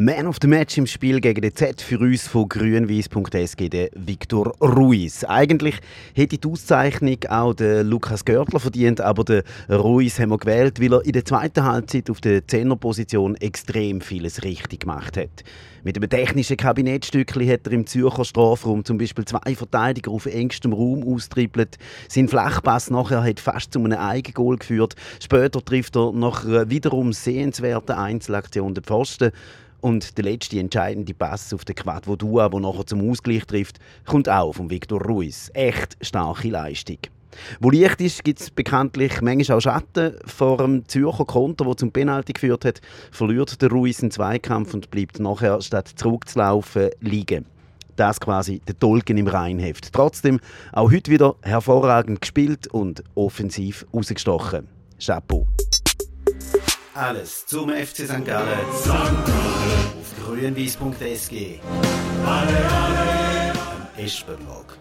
Man of the Match im Spiel gegen den Z für uns von grünweiss.sg, der Victor Ruiz. Eigentlich hätte die Auszeichnung auch der Lukas Görtler verdient, aber der Ruiz haben wir gewählt, weil er in der zweiten Halbzeit auf der Zehnerposition extrem vieles richtig gemacht hat. Mit einem technischen Kabinettstückchen hat er im Zürcher Strafraum zum Beispiel zwei Verteidiger auf engstem Raum austrippelt. Sein Flachpass nachher hat fast zu einem Eigengoal geführt. Später trifft er nach einer wiederum sehenswerten Einzelaktion den Pfosten. Und der letzte entscheidende Pass auf den Quadvodua, der nachher zum Ausgleich trifft, kommt auch von Victor Ruiz. Echt starke Leistung. Wo Licht ist, gibt es bekanntlich manchmal auch Schatten. Vor dem Zürcher Konter, der zum Penalty geführt hat, verliert der Ruiz einen Zweikampf und bleibt nachher, statt zurückzulaufen, liegen. Das quasi der Tolken im Rheinheft. Trotzdem auch heute wieder hervorragend gespielt und offensiv rausgestochen. Chapeau. Alles zum FC St. Gallen. Grünwies.sg. Alle, alle. Am Espenblog.